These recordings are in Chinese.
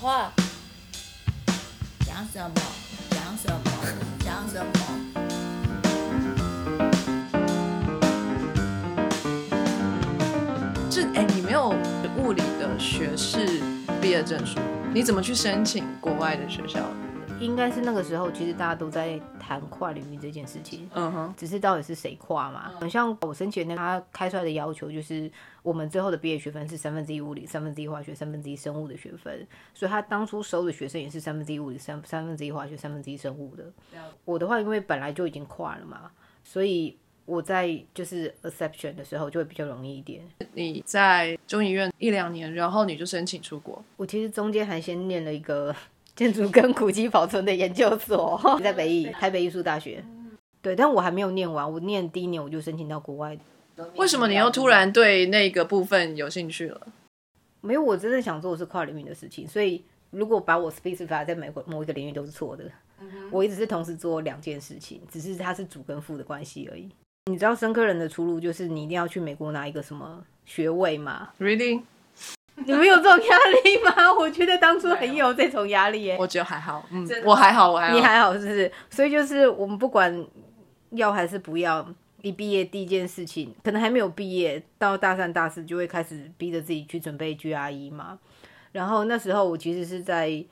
话，讲什么？讲什么？讲什么？这哎，你没有物理的学士毕业证书，你怎么去申请国外的学校？应该是那个时候，其实大家都在谈跨领域这件事情，嗯哼，只是到底是谁跨嘛？很像我申请的那他开出来的要求，就是我们最后的毕业学分是三分之一物理、三分之一化学、三分之一生物的学分，所以他当初收的学生也是三分之一物理、三三分之一化学、三分之一生物的。我的话，因为本来就已经跨了嘛，所以我在就是 exception 的时候就会比较容易一点。你在中医院一两年，然后你就申请出国，我其实中间还先念了一个建筑跟古迹保存的研究所，在北艺台北艺术大学。对，但我还没有念完，我念第一年我就申请到国外。为什么你又突然对那个部分有兴趣了？没有，我真的想做的是跨领域的事情，所以如果把我 specify 在每个某一个领域都是错的。我一直是同时做两件事情，只是它是主跟副的关系而已。你知道深科人的出路就是你一定要去美国拿一个什么学位吗？Really？你们有这种压力吗？我觉得当初很有这种压力耶。我觉得还好，嗯，我还好，我还好。你还好是不是？所以就是我们不管要还是不要，一毕业第一件事情，可能还没有毕业，到大三大四就会开始逼着自己去准备 GRE 嘛。然后那时候我其实是在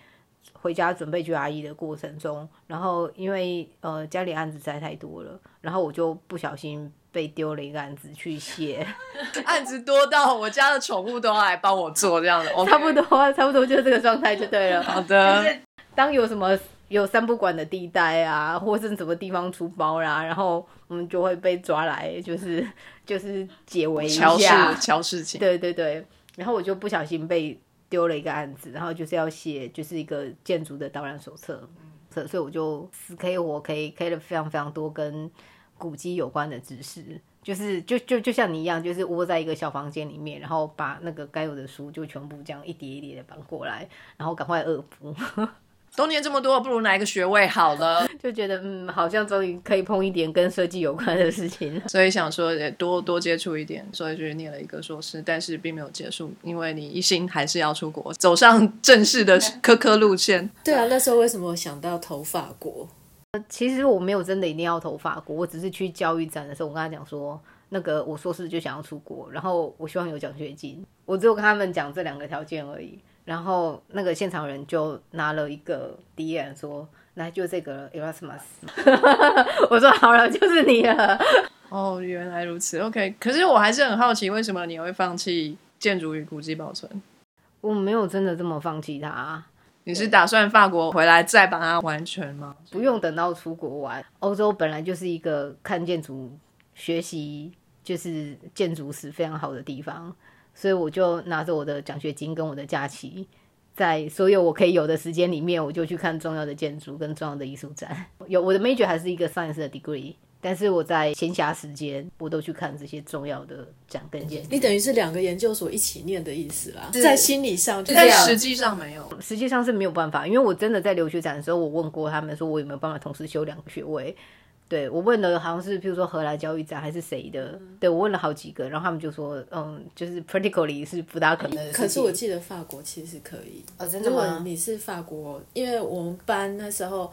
回家准备 GRE 的过程中，然后因为呃家里案子实在太多了，然后我就不小心被丢了一个案子去写，案子多到我家的宠物都要来帮我做这样的，差不多差不多就是这个状态就对了。好的。当有什么有三不管的地带啊，或是什么地方出包啦，然后我们就会被抓来，就是就是解围一下。乔事情，对对对，然后我就不小心被丢了一个案子，然后就是要写就是一个建筑的导览手册，所所以我就死 K 活 K K 了非常非常多跟古迹有关的知识。就是就就就像你一样，就是窝在一个小房间里面，然后把那个该有的书就全部这样一叠一叠的搬过来，然后赶快恶补。都念这么多，不如拿一个学位好了。就觉得嗯，好像终于可以碰一点跟设计有关的事情了。所以想说也多多接触一点，所以就念了一个硕士，但是并没有结束，因为你一心还是要出国，走上正式的科科路线。对啊，那时候为什么想到投法国？其实我没有真的一定要投法国，我只是去教育展的时候，我跟他讲说，那个我硕士就想要出国，然后我希望有奖学金，我只有跟他们讲这两个条件而已。然后那个现场人就拿了一个 D N 说，那就这个 Erasmus，我说好了，就是你了。哦，原来如此。OK，可是我还是很好奇，为什么你会放弃建筑与古迹保存？我没有真的这么放弃他，你是打算法国回来再把它完全吗？不用等到出国玩。欧洲本来就是一个看建筑、学习就是建筑史非常好的地方，所以我就拿着我的奖学金跟我的假期，在所有我可以有的时间里面，我就去看重要的建筑跟重要的艺术展。有我的 major 还是一个 science 的 degree，但是我在闲暇时间我都去看这些重要的展跟建筑。你等于是两个研究所一起念的意思啦，在心理上就但实际上没有。实际上是没有办法，因为我真的在留学展的时候，我问过他们说我有没有办法同时修两个学位。对我问了，好像是譬如说荷兰教育展还是谁的，对我问了好几个，然后他们就说，嗯，就是 practically 是不大可能的。可是我记得法国其实可以，哦，真的如果吗？你是法国，因为我们班那时候，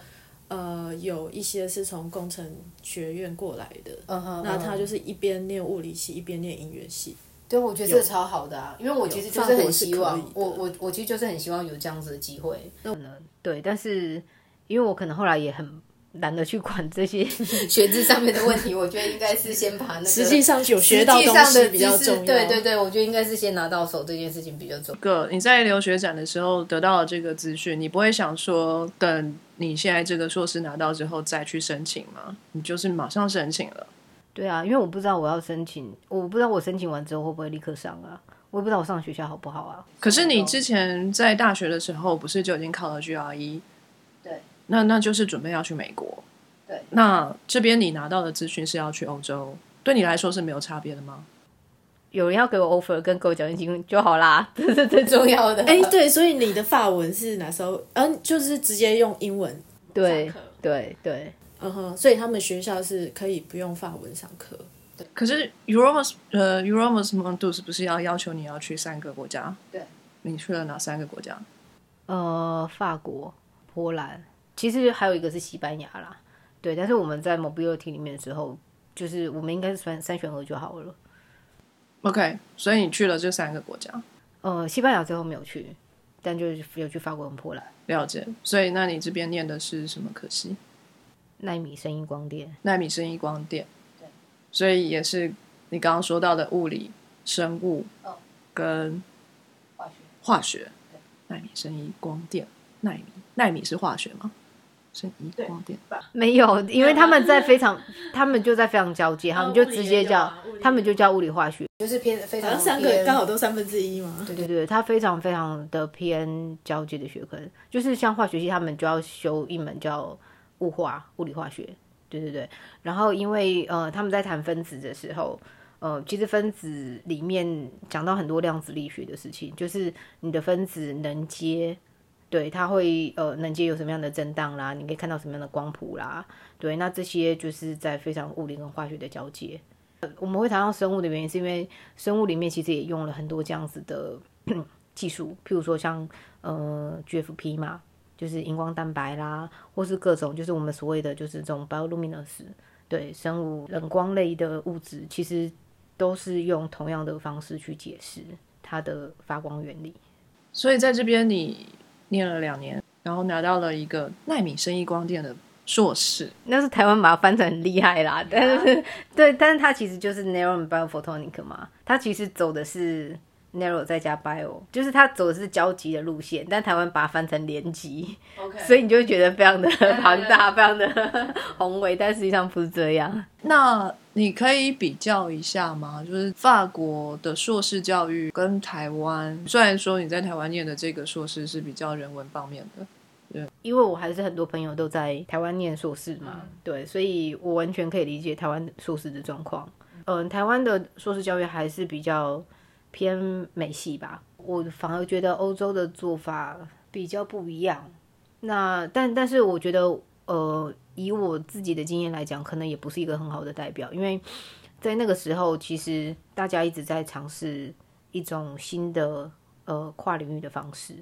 呃，有一些是从工程学院过来的，嗯哼那他就是一边念物理系，一边念音乐系。对，我觉得这个超好的啊，因为我其实就是很希望我我我其实就是很希望有这样子的机会。那对，但是因为我可能后来也很懒得去管这些 学制上面的问题，我觉得应该是先把那个实际上有学到东西比较重要。对对对，我觉得应该是先拿到手这件事情比较重要。个你在留学展的时候得到了这个资讯，你不会想说等你现在这个硕士拿到之后再去申请吗？你就是马上申请了。对啊，因为我不知道我要申请，我不知道我申请完之后会不会立刻上啊，我也不知道我上学校好不好啊。可是你之前在大学的时候，不是就已经考了 GRE？对，那那就是准备要去美国。对，那这边你拿到的资讯是要去欧洲，对你来说是没有差别的吗？有人要给我 offer 跟给我奖学金就好啦，这是最 重要的。哎、对，所以你的法文是哪时候？嗯、就是直接用英文。对上课对对，嗯哼，所以他们学校是可以不用法文上课。可是 Euromos 呃 Euromos Mondus 不是要要求你要去三个国家？对，你去了哪三个国家？呃，法国、波兰，其实还有一个是西班牙啦。对，但是我们在 mobility 里面的时候，就是我们应该是三三选二就好了。OK，所以你去了这三个国家，呃，西班牙最后没有去，但就是有去法国跟波兰。了解。所以那你这边念的是什么科系？奈米声音光电，纳米生意光电。对所以也是你刚刚说到的物理、生物哦跟化学。化学。纳米生意光电，纳米纳米是化学吗？生意光电。没有，因为他们在非常，他们就在非常交界，他们就直接叫他们就叫物理化学，就是偏非常好像三个刚好都三分之一嘛。对对对，它非常非常的偏交界的学科，就是像化学系，他们就要修一门叫物化物理化学，对对对。然后因为呃他们在谈分子的时候，呃其实分子里面讲到很多量子力学的事情，就是你的分子能接。对，它会呃能接有什么样的震荡啦，你可以看到什么样的光谱啦，对，那这些就是在非常物理跟化学的交接。我们会谈到生物的原因，是因为生物里面其实也用了很多这样子的 技术，譬如说像呃 GFP 嘛，就是荧光蛋白啦，或是各种就是我们所谓的就是这种 bioluminesce 对生物冷光类的物质，其实都是用同样的方式去解释它的发光原理。所以在这边你念了两年，然后拿到了一个奈米生意光电的硕士。那是台湾把它翻成很厉害啦，但是、对，但是它其实就是 narrow and biophotonic 嘛，它其实走的是 narrow 再加 bio，就是它走的是交集的路线，但台湾把它翻成连集，OK，所以你就会觉得非常的庞大，非常的宏伟，但实际上不是这样。那你可以比较一下吗？就是法国的硕士教育跟台湾，虽然说你在台湾念的这个硕士是比较人文方面的，因为我还是很多朋友都在台湾念硕士嘛，对，所以我完全可以理解台湾硕士的状况。嗯，台湾的硕士教育还是比较偏美系吧，我反而觉得欧洲的做法比较不一样。那但但是我觉得，呃，以我自己的经验来讲，可能也不是一个很好的代表，因为在那个时候，其实大家一直在尝试一种新的呃跨领域的方式。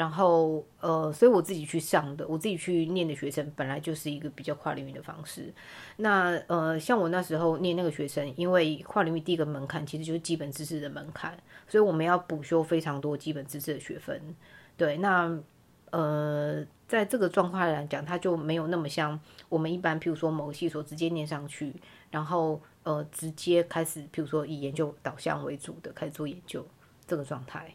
然后呃，所以我自己去上的，我自己去念的学生本来就是一个比较跨领域的方式。那呃，像我那时候念那个学生，因为跨领域第一个门槛其实就是基本知识的门槛，所以我们要补修非常多基本知识的学分。对，那呃，在这个状况来讲，它就没有那么像我们一般，譬如说某个系所直接念上去，然后呃，直接开始，譬如说以研究导向为主的开始做研究这个状态。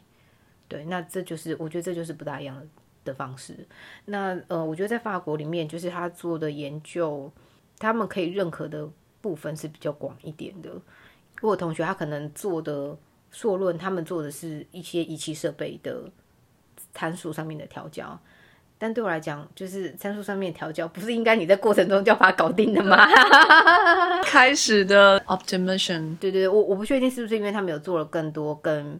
对，那这就是我觉得这就是不大一样的的方式。那呃，我觉得在法国里面，就是他做的研究，他们可以认可的部分是比较广一点的。我有同学他可能做的硕论，他们做的是一些仪器设备的参数上面的调教。但对我来讲，就是参数上面的调教，不是应该你在过程中就要把它搞定的吗？开始的 optimization 对对对，我我不确定是不是因为他们有做了更多更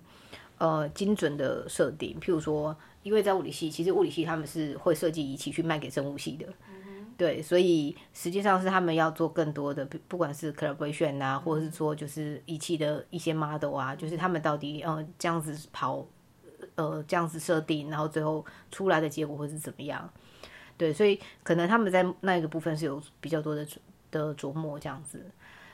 呃精准的设定，譬如说，因为在物理系，其实物理系他们是会设计仪器去卖给生物系的，对，所以实际上是他们要做更多的，不不管是 collaboration 啊，或者是说就是仪器的一些 model 啊，就是他们到底呃这样子跑，呃这样子设定，然后最后出来的结果会是怎么样？对，所以可能他们在那个部分是有比较多的的琢磨这样子。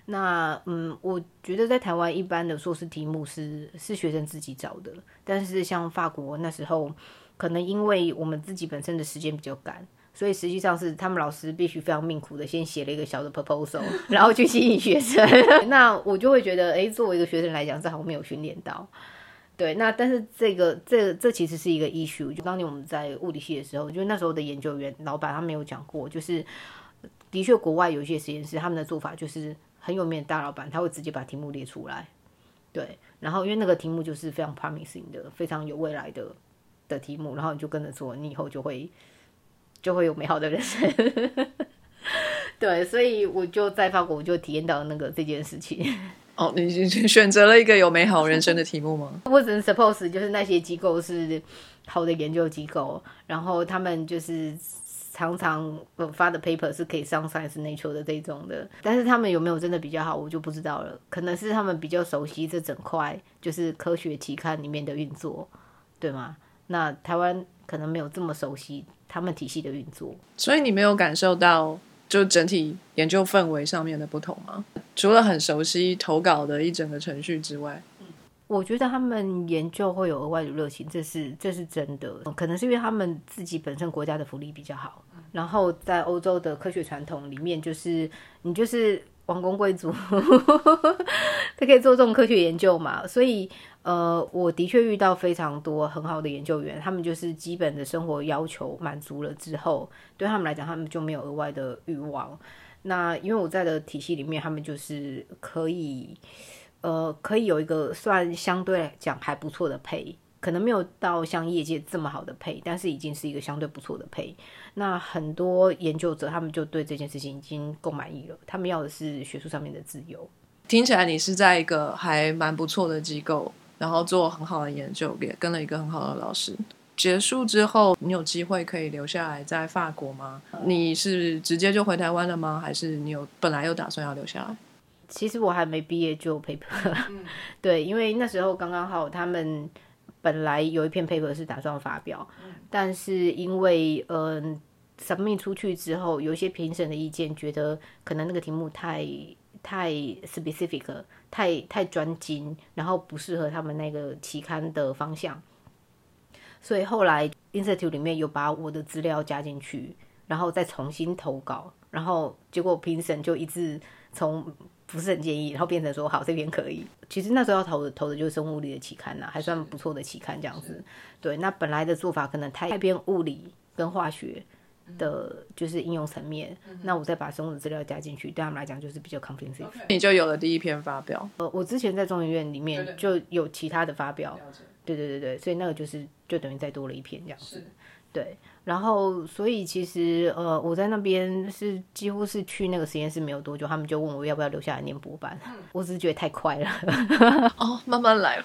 那嗯，我觉得在台湾一般的硕士题目是是学生自己找的，但是像法国那时候，可能因为我们自己本身的时间比较赶，所以实际上是他们老师必须非常命苦的先写了一个小的 proposal，然后去吸引学生。那我就会觉得，诶，作为一个学生来讲，这好像没有训练到。对，那但是这个这这其实是一个 issue。就当年我们在物理系的时候，就那时候的研究员老板他没有讲过，就是的确国外有一些实验室，他们的做法就是很有名的大老板，他会直接把题目列出来。对，然后因为那个题目就是非常 promising 的，非常有未来的的题目，然后你就跟着做，你以后就会就会有美好的人生。对，所以我就在法国，我就体验到那个这件事情。哦，你你选择了一个有美好人生的题目吗？我只能 suppose 就是那些机构是好的研究机构，然后他们就是常常呃发的 paper 是可以上 Science Nature 的这种的，但是他们有没有真的比较好，我就不知道了。可能是他们比较熟悉这整块就是科学期刊里面的运作，对吗？那台湾可能没有这么熟悉他们体系的运作。所以你没有感受到就整体研究氛围上面的不同吗？除了很熟悉投稿的一整个程序之外，我觉得他们研究会有额外的热情，这是这是真的。可能是因为他们自己本身国家的福利比较好，然后在欧洲的科学传统里面，就是你就是王公贵族，他可以做这种科学研究嘛。所以呃，我的确遇到非常多很好的研究员，他们就是基本的生活要求满足了之后，对他们来讲，他们就没有额外的欲望。那因为我在的体系里面，他们就是可以。呃，可以有一个算相对来讲还不错的配，可能没有到像业界这么好的配，但是已经是一个相对不错的配。那很多研究者他们就对这件事情已经够满意了，他们要的是学术上面的自由。听起来你是在一个还蛮不错的机构，然后做很好的研究，也跟了一个很好的老师。结束之后，你有机会可以留下来在法国吗？你是直接就回台湾了吗？还是你有本来有打算要留下来？其实我还没毕业就 paper，对，因为那时候刚刚好，他们本来有一篇 paper 是打算发表，但是因为嗯 submit 出去之后，有一些评审的意见觉得可能那个题目太太 specific，太太专精，然后不适合他们那个期刊的方向，所以后来 institute 里面有把我的资料加进去，然后再重新投稿，然后结果评审就一致从。不是很建议，然后变成说好这边可以。其实那时候要投的投的就是生物力的期刊呐，还算不错的期刊这样子。对，那本来的做法可能太偏物理跟化学的，就是应用层面。那我再把生物的资料加进去，对他们来讲就是比较 comprehensive。你就有了第一篇发表。呃，我之前在中研院里面就有其他的发表。对对对对，所以那个就是就等于再多了一篇这样子。对。然后，所以其实，呃，我在那边是几乎是去那个实验室没有多久，他们就问我要不要留下来念博班。我只是觉得太快了。哦，慢慢来，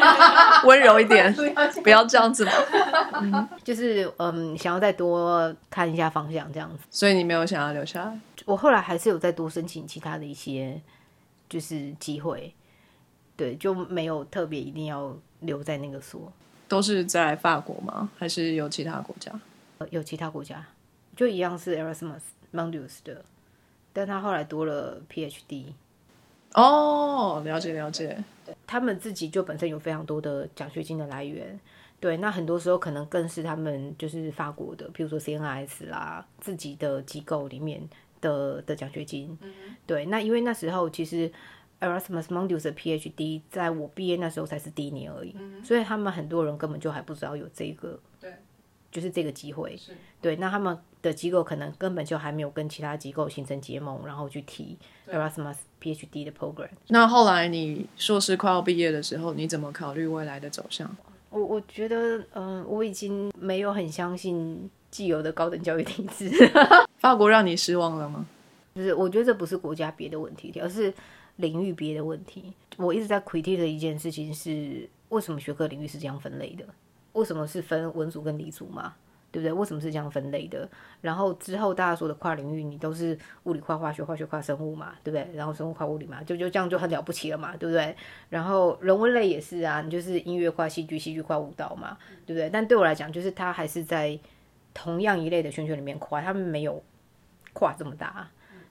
温柔一点，不要这样子嘛。嗯，就是嗯，想要再多看一下方向这样子。所以你没有想要留下来？我后来还是有再多申请其他的一些就是机会，对，就没有特别一定要留在那个所。都是在法国吗？还是有其他国家？呃有其他国家，就一样是 Erasmus Mundus 的，但他后来多了 PhD。哦，了解了解。他们自己就本身有非常多的奖学金的来源。对，那很多时候可能更是他们就是法国的，比如说 CNRS 啦，自己的机构里面的的奖学金。对，那因为那时候其实。Erasmus Mundus 的 PhD 在我毕业那时候才是第一年而已，所以他们很多人根本就还不知道有这个，对，就是这个机会，对，那他们的机构可能根本就还没有跟其他机构形成结盟，然后去提 Erasmus PhD 的 program。那后来你硕士快要毕业的时候，你怎么考虑未来的走向？我我觉得，嗯，我已经没有很相信既有的高等教育体制。法国让你失望了吗？就是我觉得这不是国家别的问题，而是。领域别的问题，我一直在 critic 的一件事情是，为什么学科领域是这样分类的？为什么是分文组跟理组嘛？对不对？为什么是这样分类的？然后之后大家说的跨领域，你都是物理跨化学、化学跨生物嘛，对不对？然后生物跨物理嘛，就就这样就很了不起了嘛，对不对？然后人文类也是啊，你就是音乐跨戏剧、戏剧跨舞蹈嘛，对不对？但对我来讲，就是它还是在同样一类的圈圈里面跨，他们没有跨这么大，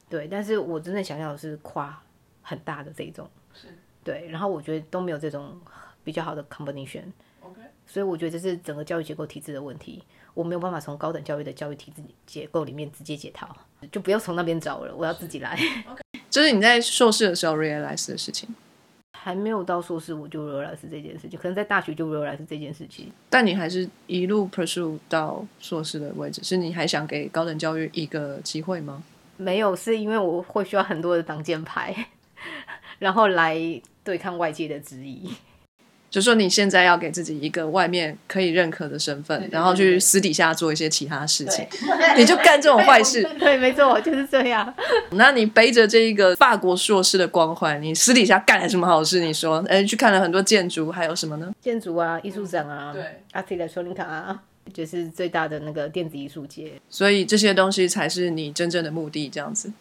对。但是我真的想要的是跨。很大的这一种，是对，然后我觉得都没有这种比较好的 combination。OK，所以我觉得这是整个教育结构体制的问题，我没有办法从高等教育的教育体制结构里面直接解套，就不要从那边找了，我要自己来。OK，这是你在硕士的时候 realize 的事情，还没有到硕士我就 realize 这件事情，可能在大学就 realize 这件事情。但你还是一路 pursue 到硕士的位置，是你还想给高等教育一个机会吗？没有，是因为我会需要很多的挡箭牌。然后来对抗外界的质疑，就说你现在要给自己一个外面可以认可的身份，然后去私底下做一些其他事情，你就干这种坏事。对，没错，就是这样。那你背着这一个法国硕士的光环，你私底下干了什么好事？你说，哎，去看了很多建筑，还有什么呢？建筑啊，艺术展啊，对，阿提的索林卡啊，就是最大的那个电子艺术节。所以这些东西才是你真正的目的，这样子。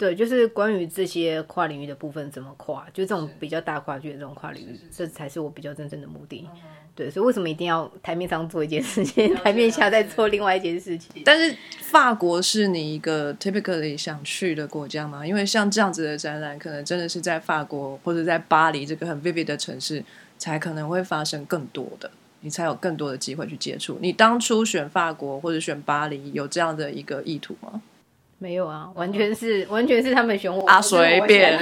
对，就是关于这些跨领域的部分怎么跨，就这种比较大跨距的这种跨领域，这才是我比较真正的目的。对，所以为什么一定要台面上做一件事情，台面下再做另外一件事情？但是法国是你一个 typically 想去的国家吗？因为像这样子的展览，可能真的是在法国或者在巴黎这个很 vivid 的城市，才可能会发生更多的，你才有更多的机会去接触。你当初选法国或者选巴黎，有这样的一个意图吗？没有啊，完全是 完全是他们选我啊，随便，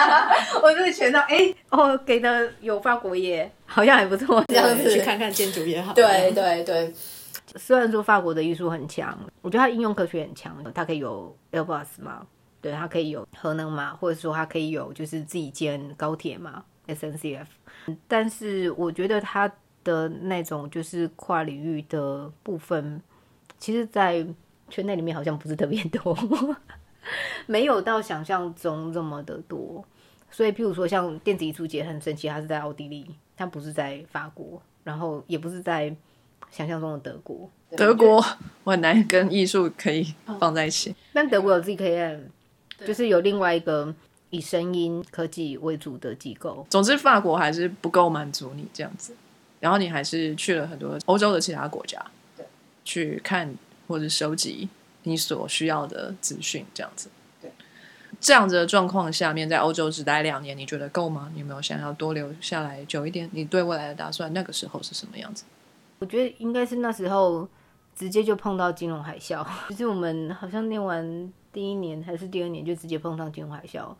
我就是选到哎哦，给的有法国耶，好像还不错，这样子。去看看建筑也好。对对对，虽然说法国的艺术很强，我觉得它应用科学很强，它可以有 Airbus 嘛，对，它可以有核能嘛，或者说它可以有就是自己建高铁嘛，SNCF。但是我觉得它的那种就是跨领域的部分，其实，在圈内里面好像不是特别多，没有到想象中这么的多。所以，譬如说像电子艺术节很神奇，它是在奥地利，它不是在法国，然后也不是在想象中的德国。德国我很难跟艺术可以放在一起。但德国有 ZKM，就是有另外一个以声音科技为主的机构。总之，法国还是不够满足你这样子，然后你还是去了很多欧洲的其他国家，对，去看。或者收集你所需要的资讯，这样子。对，这样子的状况下面，在欧洲只待两年，你觉得够吗？你有没有想要多留下来久一点？你对未来的打算，那个时候是什么样子？我觉得应该是那时候直接就碰到金融海啸。其 实我们好像念完第一年还是第二年，就直接碰上金融海啸。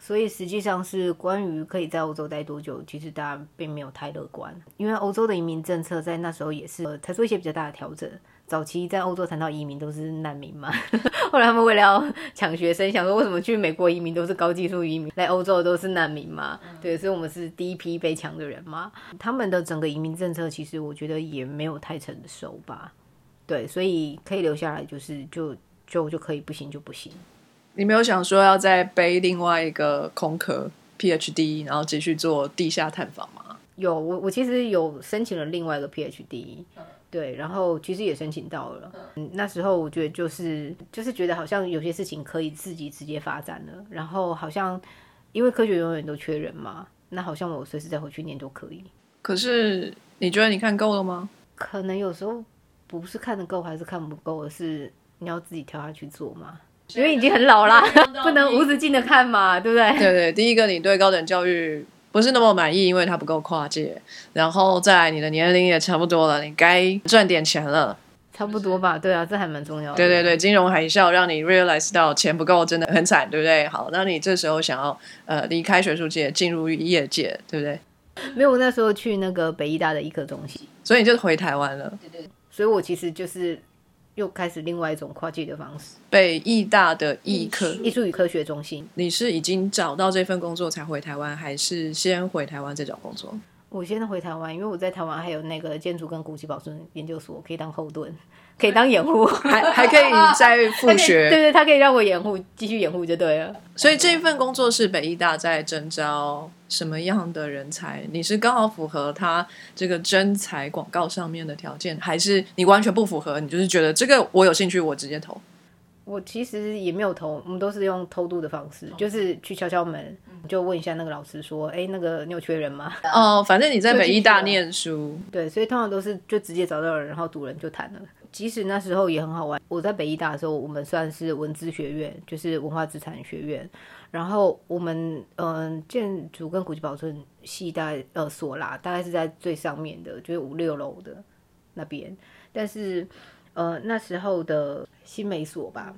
所以实际上是关于可以在欧洲待多久，其实大家并没有太乐观，因为欧洲的移民政策在那时候也是才做一些比较大的调整。早期在欧洲谈到移民都是难民嘛，后来他们为了要抢学生，想说为什么去美国移民都是高技术移民，来欧洲都是难民嘛？对，所以我们是第一批被抢的人嘛。他们的整个移民政策其实我觉得也没有太成熟吧。对，所以可以留下来就是就就就可以，不行就不行。你没有想说要再背另外一个空壳 PhD，然后继续做地下探访吗？有，我我其实有申请了另外一个 PhD。对，然后其实也申请到了。嗯，那时候我觉得就是就是觉得好像有些事情可以自己直接发展了。然后好像因为科学永远都缺人嘛，那好像我随时再回去念都可以。可是你觉得你看够了吗？可能有时候不是看得够还是看不够，而是你要自己跳下去做嘛。因为已经很老啦，不能无止境的看嘛，对不对？对对，第一个你对高等教育。不是那么满意，因为它不够跨界。然后再来，你的年龄也差不多了，你该赚点钱了。差不多吧，对啊，这还蛮重要的。对对对，金融海啸让你 realize 到钱不够，真的很惨，对不对？好，那你这时候想要呃离开学术界，进入业界，对不对？没有，那时候去那个北医大的医科中心，所以你就回台湾了。对对，所以我其实就是。又开始另外一种跨界的方式。北艺大的艺科艺术与科学中心，你是已经找到这份工作才回台湾，还是先回台湾再找工作？我先回台湾，因为我在台湾还有那个建筑跟古迹保存研究所，可以当后盾，可以当掩护，还还可以再复学。对对，他可以让我掩护，继续掩护就对了。所以这一份工作是北艺大在征招什么样的人才？你是刚好符合他这个征才广告上面的条件，还是你完全不符合？你就是觉得这个我有兴趣，我直接投。我其实也没有投，我们都是用偷渡的方式，就是去敲敲门，就问一下那个老师说：“哎，那个你有缺人吗？”哦，反正你在北医大念书，对，所以通常都是就直接找到人，然后堵人就谈了。即使那时候也很好玩，我在北医大的时候，我们算是文资学院，就是文化资产学院，然后我们嗯建筑跟古迹保存系大概呃所啦，大概是在最上面的，就是五六楼的那边，但是。呃，那时候的新媒所吧，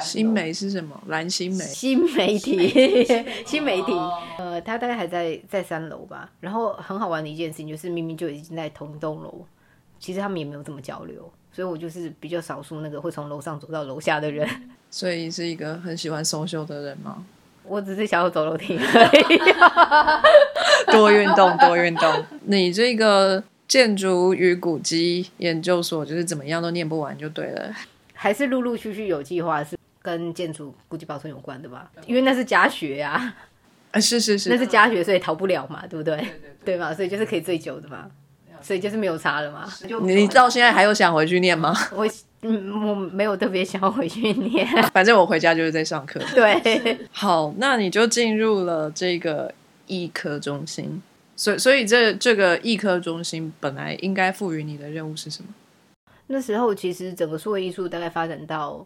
新媒是什么？蓝新媒，新媒体，新媒体。呃，他大概还在在三楼吧。然后很好玩的一件事情就是，明明就已经在同一栋楼，其实他们也没有怎么交流。所以我就是比较少数那个会从楼上走到楼下的人。所以是一个很喜欢 social 的人吗？我只是想要走楼梯 多运动，多运动。你这个。建筑与古迹研究所就是怎么样都念不完就对了，还是陆陆续续有计划是跟建筑古迹保存有关的吧？因为那是家学呀，啊是是是，那是家学，所以逃不了嘛，对不对？对对对，嘛，所以就是可以最久的嘛，所以就是没有差了嘛。你到现在还有想回去念吗？我嗯，我没有特别想要回去念。反正我回家就是在上课。对，好，那你就进入了这个艺科中心。所以，所以这这个艺科中心本来应该赋予你的任务是什么？那时候其实整个数位艺术大概发展到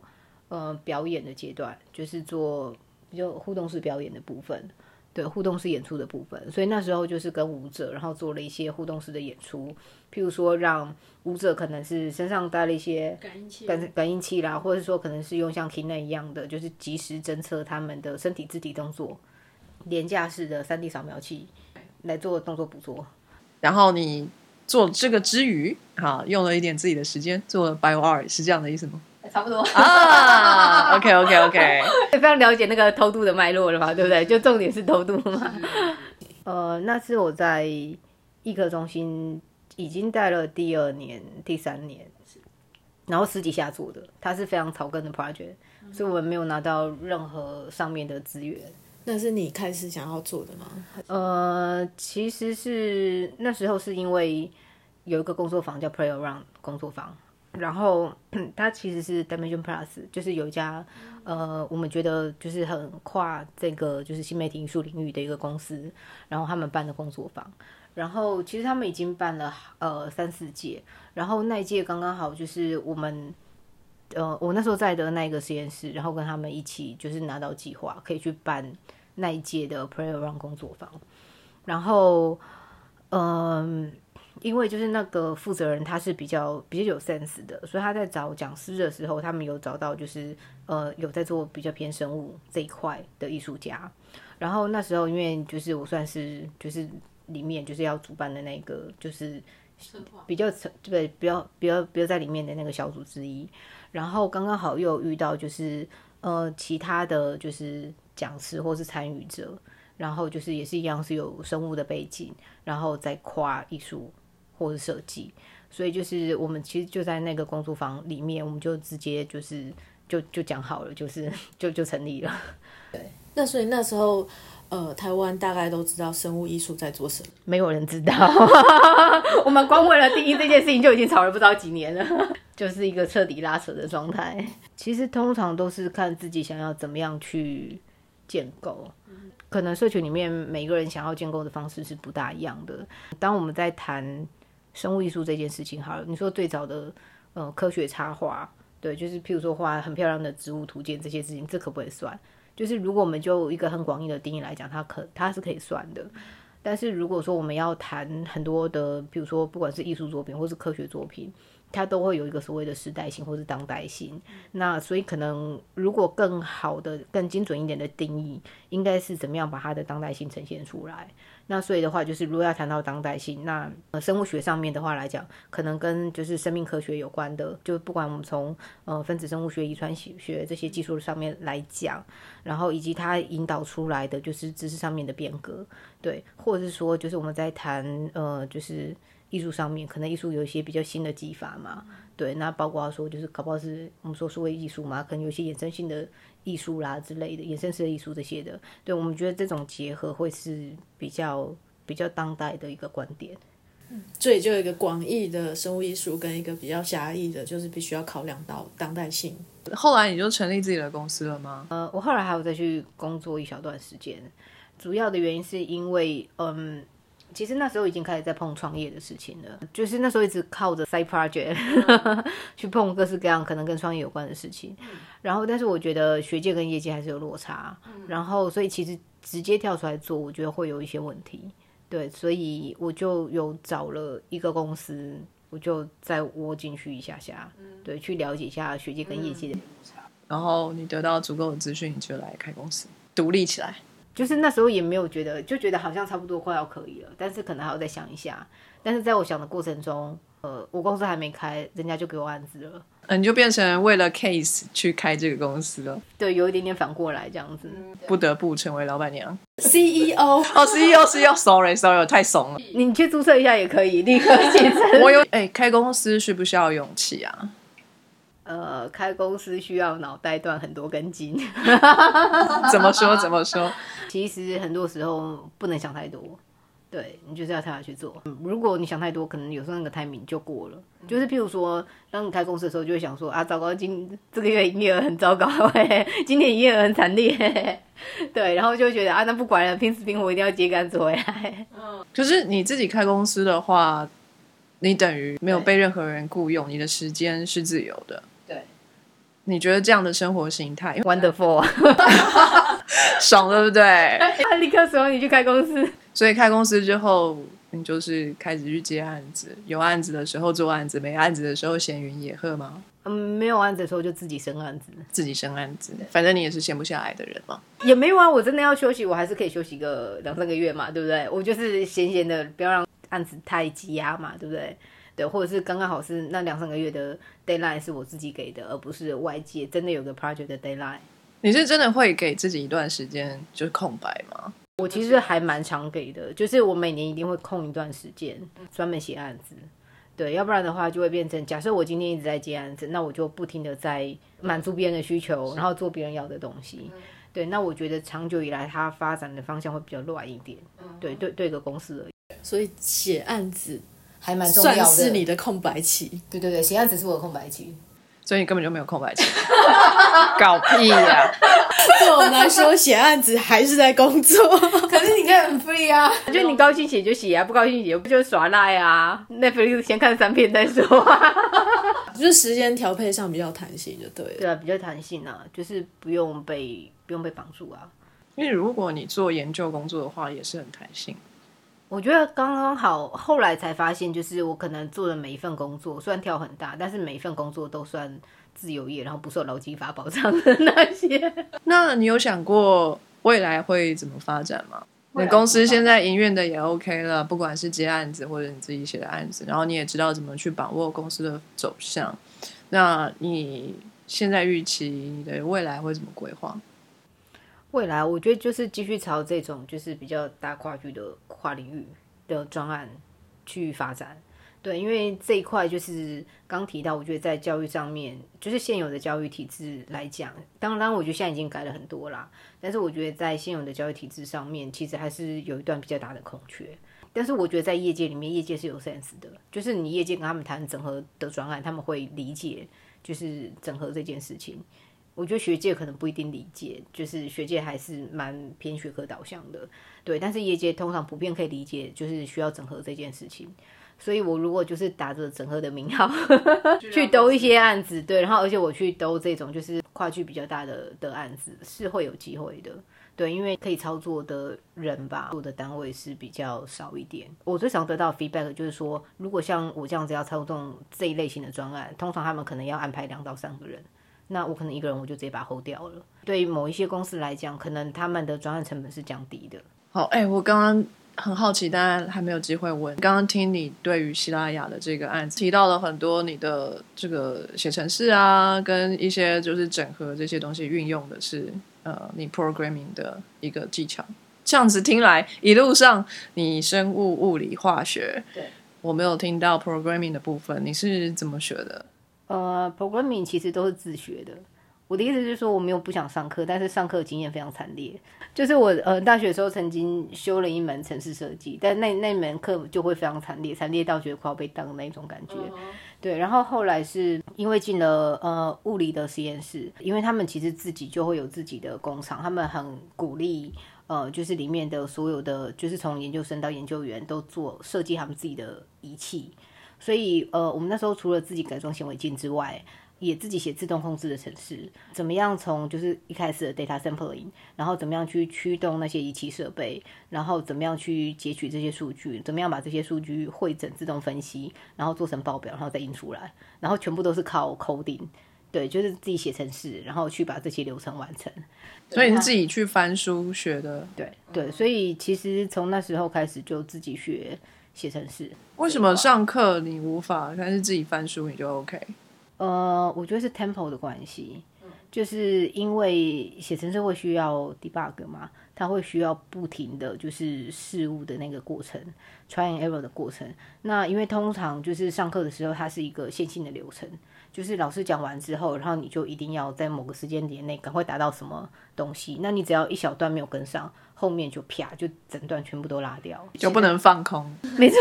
呃表演的阶段，就是做比较互动式表演的部分，对互动式演出的部分。所以那时候就是跟舞者，然后做了一些互动式的演出，譬如说让舞者可能是身上带了一些感应器感感应器啦，或者说可能是用像 Kinect 一样的，就是及时侦测他们的身体肢体动作，廉价式的三 D 扫描器来做动作捕捉。然后你做这个之余，哈，用了一点自己的时间做了 bio art，是这样的意思吗？差不多啊，OK OK OK，非常了解那个偷渡的脉络了嘛，对不对？就重点是偷渡嘛。呃，那是我在艺科中心已经待了第二年、第三年，然后私底下做的，它是非常草根的 project，所以我们没有拿到任何上面的资源。那是你开始想要做的吗？呃，其实是那时候是因为有一个工作坊叫 Play Around 工作坊，然后 它其实是 Dimension Plus，就是有一家呃，我们觉得就是很跨这个就是新媒体艺术领域的一个公司，然后他们办的工作坊，然后其实他们已经办了呃三四届，然后那一届刚刚好就是我们。呃，我那时候在的那一个实验室，然后跟他们一起就是拿到计划，可以去办那一届的 Play Around 工作坊。然后，嗯、因为就是那个负责人他是比较比较有 sense 的，所以他在找讲师的时候，他们有找到就是呃有在做比较偏生物这一块的艺术家。然后那时候因为就是我算是就是里面就是要主办的那个就是比较成对比较比较比较在里面的那个小组之一。然后刚刚好又遇到就是呃其他的就是讲师或是参与者，然后就是也是一样是有生物的背景，然后再跨艺术或是设计，所以就是我们其实就在那个工作坊里面，我们就直接就是就就讲好了，就是就就成立了。对那所以那时候，呃，台湾大概都知道生物艺术在做什么。没有人知道，我们光为了定义这件事情就已经吵了不知道几年了，就是一个彻底拉扯的状态。其实通常都是看自己想要怎么样去建构，可能社群里面每个人想要建构的方式是不大一样的。当我们在谈生物艺术这件事情，好了，你说最早的呃科学插画，对，就是譬如说画很漂亮的植物图鉴这些事情，这可不可以算？就是如果我们就一个很广义的定义来讲，它可它是可以算的。但是如果说我们要谈很多的，比如说不管是艺术作品或是科学作品，它都会有一个所谓的时代性或是当代性。那所以可能如果更好的、更精准一点的定义，应该是怎么样把它的当代性呈现出来。那所以的话，就是如果要谈到当代性，那呃生物学上面的话来讲，可能跟就是生命科学有关的，就不管我们从呃分子生物学、遗传学这些技术上面来讲，然后以及它引导出来的就是知识上面的变革，对，或者是说就是我们在谈呃就是艺术上面，可能艺术有一些比较新的技法嘛，对，那包括说就是搞不好是我们说数位艺术嘛，可能有一些衍生性的艺术啦之类的，衍生式的艺术这些的，对我们觉得这种结合会是比较比较当代的一个观点。所以就有一个广义的生物艺术跟一个比较狭义的，就是必须要考量到当代性。后来你就成立自己的公司了吗？呃，我后来还有再去工作一小段时间，主要的原因是因为，嗯，其实那时候已经开始在碰创业的事情了，就是那时候一直靠着 side project 去碰各式各样可能跟创业有关的事情，然后但是我觉得学界跟业界还是有落差，然后所以其实直接跳出来做，我觉得会有一些问题，对，所以我就有找了一个公司，我就再窝进去一下下，对，去了解一下学界跟业界的落差。然后你得到足够的资讯，你就来开公司，独立起来。就是那时候也没有觉得，就觉得好像差不多快要可以了，但是可能还要再想一下。但是在我想的过程中，呃，我公司还没开，人家就给我案子了。嗯，你就变成为了 case 去开这个公司了，对，有一点点反过来这样子。不得不成为老板娘。CEO 哦，CEO CEO，sorry，sorry，我太怂了。你去注册一下也可以，立刻写成。我有哎、开公司需不需要勇气啊？呃，开公司需要脑袋断很多根筋。怎么说？怎么说？其实很多时候不能想太多。对你就是要跳下去做。嗯如果你想太多，可能有时候那个 timing 就过了。就是譬如说，当你开公司的时候，就会想说啊，糟糕，今这个月营业额很糟糕，嘿今年营业额很惨烈，嘿嘿对，然后就会觉得啊，那不管了，拼死拼活一定要接杆子回来。嗯可是你自己开公司的话，你等于没有被任何人雇佣，你的时间是自由的。对，你觉得这样的生活形态 Wonderful 啊！爽，对不对？他立刻说你去开公司。所以开公司之后，你就是开始去接案子，有案子的时候做案子，没案子的时候闲云野鹤吗？嗯，没有案子的时候就自己生案子，自己生案子，反正你也是闲不下来的人嘛。也没有啊。我真的要休息，我还是可以休息个两三个月嘛，对不对？我就是闲闲的，不要让案子太积压嘛，对不对？对，或者是刚刚好是那两三个月的 deadline 是我自己给的，而不是外界真的有个 project 的 deadline。你是真的会给自己一段时间就是空白吗？我其实还蛮常给的，就是我每年一定会空一段时间专门写案子。对，要不然的话就会变成，假设我今天一直在接案子，那我就不停的在满足别人的需求，然后做别人要的东西。对，那我觉得长久以来它发展的方向会比较乱一点。对，对，对一个公司而已，所以写案子还蛮重要的。算是你的空白期。对对对，写案子是我的空白期。所以你根本就没有空白期，搞屁呀、对我们来说，写案子还是在工作。可是你可以很 free 啊，就你高兴写就写啊，不高兴写不就耍赖啊？Netflix 先看三遍再说啊。就是时间调配上比较弹性，就对了。对啊，比较弹性啊，就是不用被不用被绑住啊。因为如果你做研究工作的话，也是很弹性。我觉得刚刚好，后来才发现，就是我可能做的每一份工作，虽然跳很大，但是每一份工作都算自由业，然后不受劳基法保障的那些。那你有想过未来会怎么发展吗？你公司现在营运的也 OK 了，不管是接案子或者你自己写的案子，然后你也知道怎么去把握公司的走向。那你现在预期你的未来会怎么规划？未来我觉得就是继续朝这种就是比较大跨距的跨领域的专案去发展。对，因为这一块就是刚提到，我觉得在教育上面，就是现有的教育体制来讲，当然我觉得现在已经改了很多啦，但是我觉得在现有的教育体制上面，其实还是有一段比较大的空缺。但是我觉得在业界里面，业界是有 sense 的，就是你业界跟他们谈整合的专案，他们会理解就是整合这件事情。我觉得学界可能不一定理解，就是学界还是蛮偏学科导向的，对。但是业界通常普遍可以理解，就是需要整合这件事情。所以我如果就是打着整合的名号 去兜一些案子，对，然后而且我去兜这种就是跨距比较大的的案子，是会有机会的。对，因为可以操作的人吧，做的单位是比较少一点。我最常得到 feedback 就是说，如果像我这样子要操纵这一类型的专案，通常他们可能要安排两到三个人。那我可能一个人我就直接把它 hold 掉了。对于某一些公司来讲，可能他们的专案成本是降低的。好，哎、我刚刚很好奇，但还没有机会问。刚刚听你对于希拉雅的这个案子提到了很多你的这个写程式啊，跟一些就是整合这些东西运用的是呃你 programming 的一个技巧。这样子听来，一路上你生物、物理、化学，对我没有听到 programming 的部分，你是怎么学的？呃，programming 其实都是自学的。我的意思是说，我没有不想上课，但是上课经验非常惨烈。就是我呃大学的时候曾经修了一门城市设计，但那那门课就会非常惨烈，惨烈到觉得快要被当的那种感觉。对，然后后来是因为进了呃物理的实验室，因为他们其实自己就会有自己的工厂，他们很鼓励呃就是里面的所有的就是从研究生到研究员都做设计他们自己的仪器，所以呃我们那时候除了自己改装显微镜之外，也自己写自动控制的程式，怎么样从就是一开始的 data sampling，然后怎么样去驱动那些仪器设备，然后怎么样去截取这些数据，怎么样把这些数据汇整自动分析，然后做成报表，然后再印出来，然后全部都是靠 coding，对，就是自己写程式，然后去把这些流程完成。所以你是自己去翻书学的。对对，所以其实从那时候开始就自己学写程式。为什么上课你无法，但是自己翻书你就 OK？呃，我觉得是 tempo 的关系，就是因为写程式会需要 debug 嘛，它会需要不停的就是事物的那个过程，try and error 的过程。那因为通常就是上课的时候，它是一个线性的流程，就是老师讲完之后，然后你就一定要在某个时间点内赶快达到什么东西。那你只要一小段没有跟上，后面就啪就整段全部都拉掉，就不能放空。没错，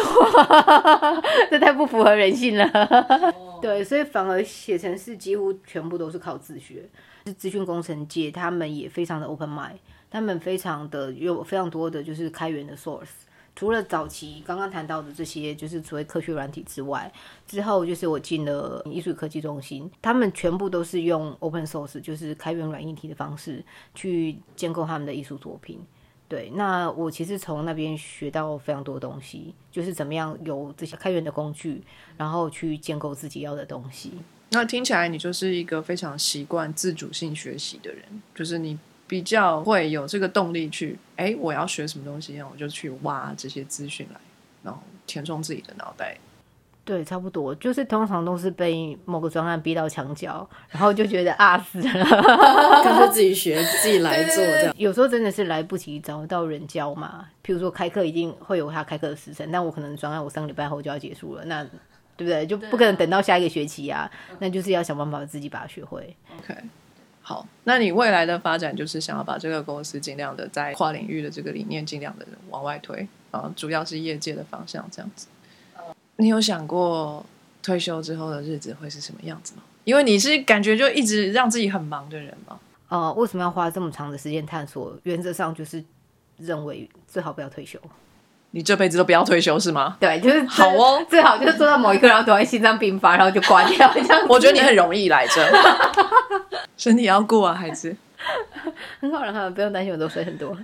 这太不符合人性了。对，所以反而写程式几乎全部都是靠自学。是资讯工程界，他们也非常的 open mind，他们非常的有非常多的就是开源的 source。除了早期刚刚谈到的这些，就是所谓科学软体之外，之后就是我进了艺术科技中心，他们全部都是用 open source，就是开源软硬体的方式去建构他们的艺术作品。对，那我其实从那边学到非常多东西，就是怎么样有这些开源的工具，然后去建构自己要的东西。那听起来你就是一个非常习惯自主性学习的人，就是你比较会有这个动力去，哎，我要学什么东西，然后我就去挖这些资讯来，然后填充自己的脑袋。对，差不多，就是通常都是被某个专案逼到墙角，然后就觉得啊死了，干脆 自己学，自己来做这样。有时候真的是来不及找到人教嘛，譬如说开课一定会有他开课的时辰，但我可能专案我三个礼拜后就要结束了，那对不对？就不可能等到下一个学期啊，那就是要想办法自己把它学会。OK，好，那你未来的发展就是想要把这个公司尽量的在跨领域的这个理念尽量的往外推，啊，主要是业界的方向这样子。你有想过退休之后的日子会是什么样子吗？因为你是感觉就一直让自己很忙的人吗。呃，为什么要花这么长的时间探索？原则上就是认为最好不要退休。你这辈子都不要退休是吗？对，就是好哦，最好就是做到某一刻，然后突然心脏病发，然后就挂掉 这样。我觉得你很容易来着，身体要顾啊，孩子。很好，很好，不用担心，我都睡很多。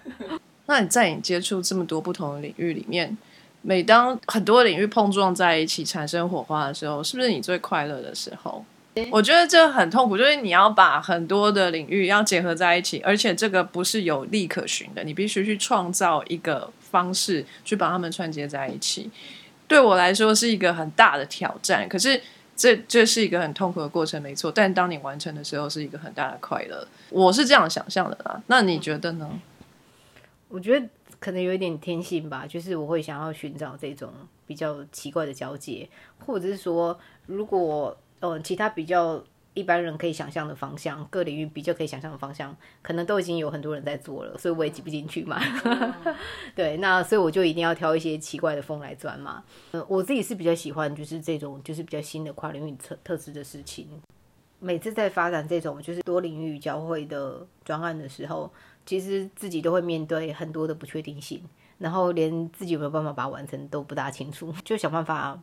那你在你接触这么多不同的领域里面，每当很多领域碰撞在一起产生火花的时候，是不是你最快乐的时候？我觉得这很痛苦，就是你要把很多的领域要结合在一起，而且这个不是有利可循的，你必须去创造一个方式去把它们串接在一起。对我来说是一个很大的挑战，可是这这是一个很痛苦的过程，没错。但当你完成的时候，是一个很大的快乐。我是这样想象的啦，那你觉得呢？我觉得可能有一点天性吧，就是我会想要寻找这种比较奇怪的交界，或者是说，如果呃其他比较一般人可以想象的方向，各领域比较可以想象的方向，可能都已经有很多人在做了，所以我也挤不进去嘛。对，那所以我就一定要挑一些奇怪的风来钻嘛。呃，我自己是比较喜欢就是这种就是比较新的跨领域特特质的事情。每次在发展这种就是多领域交汇的专案的时候，其实自己都会面对很多的不确定性，然后连自己有没有办法把它完成都不大清楚，就想办法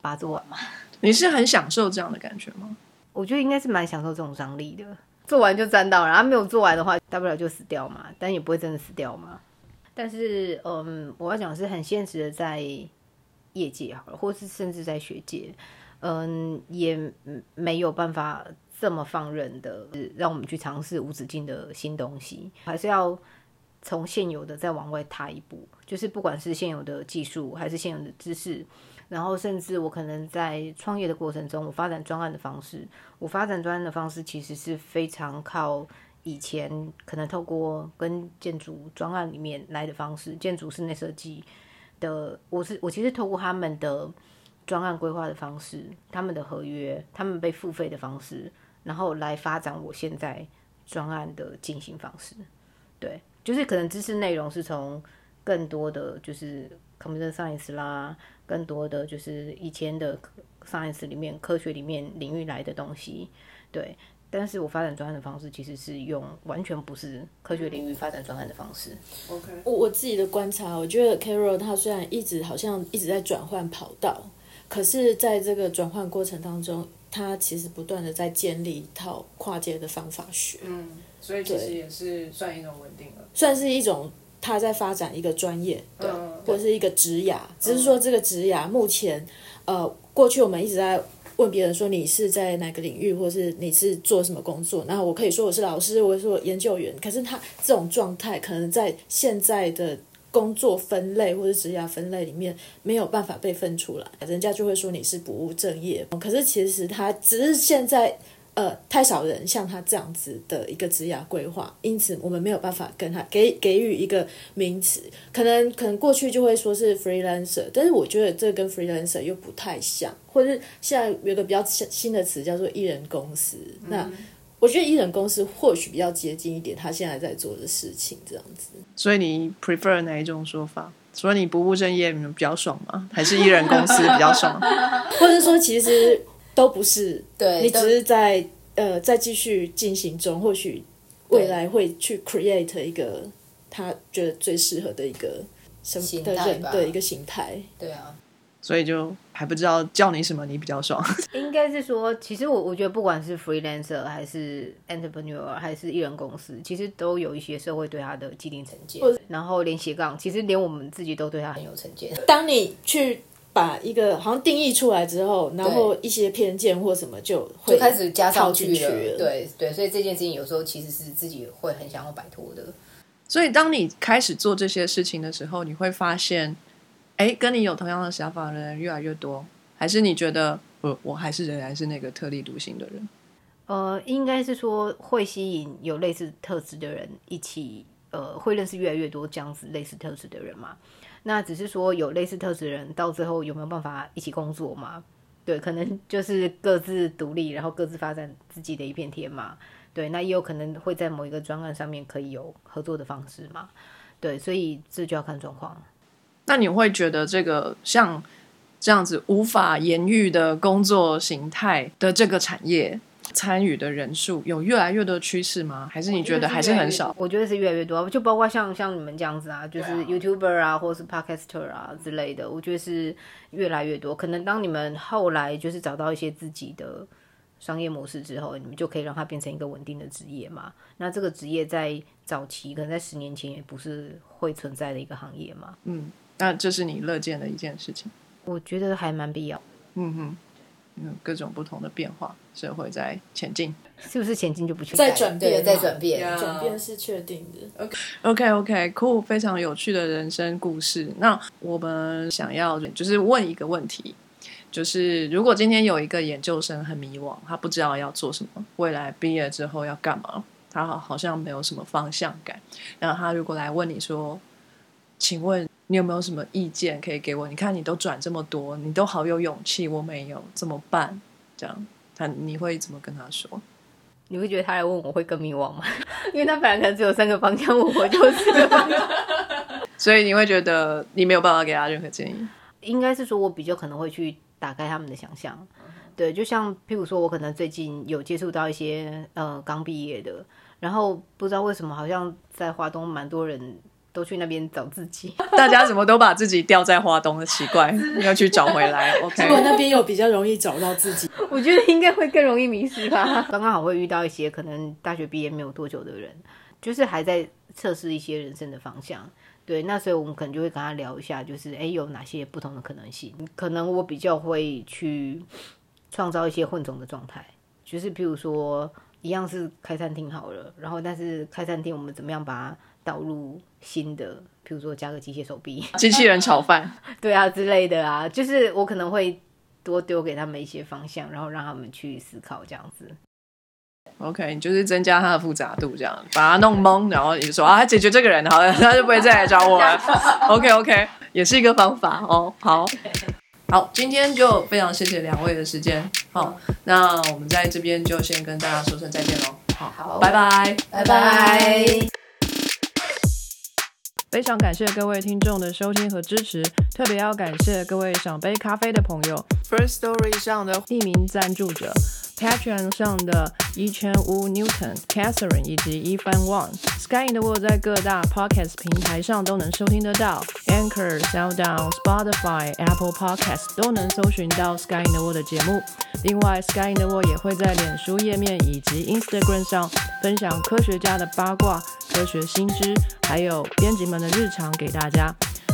把它做完嘛。你是很享受这样的感觉吗？我觉得应该是蛮享受这种张力的，做完就沾到，然后没有做完的话，大不了就死掉嘛，但也不会真的死掉嘛。但是，嗯，我要讲是很现实的，在业界好了，或是甚至在学界，嗯，也没有办法这么放任的让我们去尝试无止境的新东西，还是要从现有的再往外踏一步，就是不管是现有的技术还是现有的知识。然后，甚至我可能在创业的过程中，我发展专案的方式，我发展专案的方式其实是非常靠以前可能透过跟建筑专案里面来的方式，建筑室内设计的，我是我其实透过他们的专案规划的方式，他们的合约，他们被付费的方式，然后来发展我现在专案的进行方式。对，就是可能知识内容是从更多的就是 computer science 啦。更多的就是以前的 science 里面科学里面领域来的东西，对。但是我发展专案的方式其实是用完全不是科学领域发展专案的方式。OK，我我自己的观察，我觉得 Carol 他虽然一直好像一直在转换跑道，可是在这个转换过程当中，他其实不断的在建立一套跨界的方法学，嗯，所以其实也是算一种稳定了。算是一种他在发展一个专业，对，嗯。或者是一个职涯，只是说这个职涯目前，呃，过去我们一直在问别人说你是在哪个领域，或是你是做什么工作，然后我可以说我是老师，我说研究员，可是他这种状态可能在现在的工作分类或者职涯分类里面没有办法被分出来，人家就会说你是不务正业，可是其实他只是现在。呃，太少人像他这样子的一个职涯规划，因此我们没有办法跟他给给予一个名词。可能可能过去就会说是 freelancer，但是我觉得这跟 freelancer 又不太像，或者是现在有个比较新新的词叫做艺人公司。那我觉得艺人公司或许比较接近一点他现在在做的事情，这样子。所以你 prefer 哪一种说法？所以你不务正业你们比较爽吗？还是艺人公司比较爽？或者说其实都不是，对你只是在呃在继续进行中，或许未来会去 create 一个他觉得最适合的一个什么的形态吧人的一个形态。对啊，所以就还不知道叫你什么你比较爽。应该是说，其实我我觉得不管是 freelancer 还是 entrepreneur 还是艺人公司，其实都有一些社会对他的既定成见，然后连斜杠，其实连我们自己都对他很有成见。当你去把一个好像定义出来之后，然后一些偏见或什么就会就开始加上去了。，对对，所以这件事情有时候其实是自己会很想要摆脱的。所以当你开始做这些事情的时候，你会发现，哎，跟你有同样的想法的人越来越多，还是你觉得我我还是仍然是那个特立独行的人？呃，应该是说会吸引有类似特质的人一起，呃，会认识越来越多这样子类似特质的人嘛。那只是说有类似特质的人到最后有没有办法一起工作嘛？对，可能 就是各自独立，然后各自发展自己的一片天嘛。对，那也有可能会在某一个专案上面可以有合作的方式嘛。对，所以这就要看状况。那你会觉得这个像这样子无法言喻的工作形态的这个产业，参与的人数有越来越多的趋势吗？还是你觉得还是很少？我觉得是越来越多，就包括像像你们这样子啊，就是 YouTuber 啊，或者是 Podcaster 啊之类的，我觉得是越来越多。可能当你们后来就是找到一些自己的商业模式之后，你们就可以让它变成一个稳定的职业嘛。那这个职业在早期，可能在十年前也不是会存在的一个行业嘛。嗯，那这是你乐见的一件事情。我觉得还蛮必要，嗯哼，嗯，各种不同的变化，社会在前进。是不是前进就不去在转变嘛，在转变。呀转变是确定的。OK，OK OK，酷，非常有趣的人生故事。那我们想要就是问一个问题，就是如果今天有一个研究生很迷惘，他不知道要做什么，未来毕业之后要干嘛，他好好像没有什么方向感。然后他如果来问你说，请问你有没有什么意见可以给我？你看你都转这么多，你都好有勇气，我没有，怎么办？这样，他你会怎么跟他说？你会觉得他来问我会更迷惘吗？因为他本来可能只有三个方向，问我就四个方向。所以你会觉得你没有办法给他任何建议。应该是说，我比较可能会去打开他们的想象。对，就像譬如说，我可能最近有接触到一些呃刚毕业的，然后不知道为什么，好像在华东蛮多人都去那边找自己。大家怎么都把自己掉在花东的奇怪，要去找回来。OK，如果那边有比较容易找到自己，我觉得应该会更容易迷失吧。刚刚好会遇到一些可能大学毕业没有多久的人，就是还在测试一些人生的方向。对，那所以我们可能就会跟他聊一下，就是哎有哪些不同的可能性？可能我比较会去创造一些混种的状态，就是譬如说一样是开餐厅好了，然后但是开餐厅我们怎么样把它导入新的，譬如说加个机械手臂，机器人炒饭，对啊之类的啊，就是我可能会多丢给他们一些方向，然后让他们去思考这样子。OK，你就是增加它的复杂度，这样把它弄懵，然后你就说啊，解决这个人好了，他就不会再来找我了。OK OK，也是一个方法哦。好，好，今天就非常谢谢两位的时间。好，那我们在这边就先跟大家说声再见喽。好，好拜拜。拜拜。非常感谢各位听众的收听和支持，特别要感谢各位赏杯咖啡的朋友，First Story 上的匿名赞助者，Patreon 上的一圈乌 Newton、Catherine 以及一番 Wang，Sky in the World 在各大 Podcast 平台上都能收听得到，Anchor、SoundOn、Spotify、Apple Podcast 都能搜寻到 Sky in the World 的节目。另外，Sky in the World 也会在脸书页面以及 Instagram 上分享科学家的八卦、科学新知，还有编辑们的日常给大家。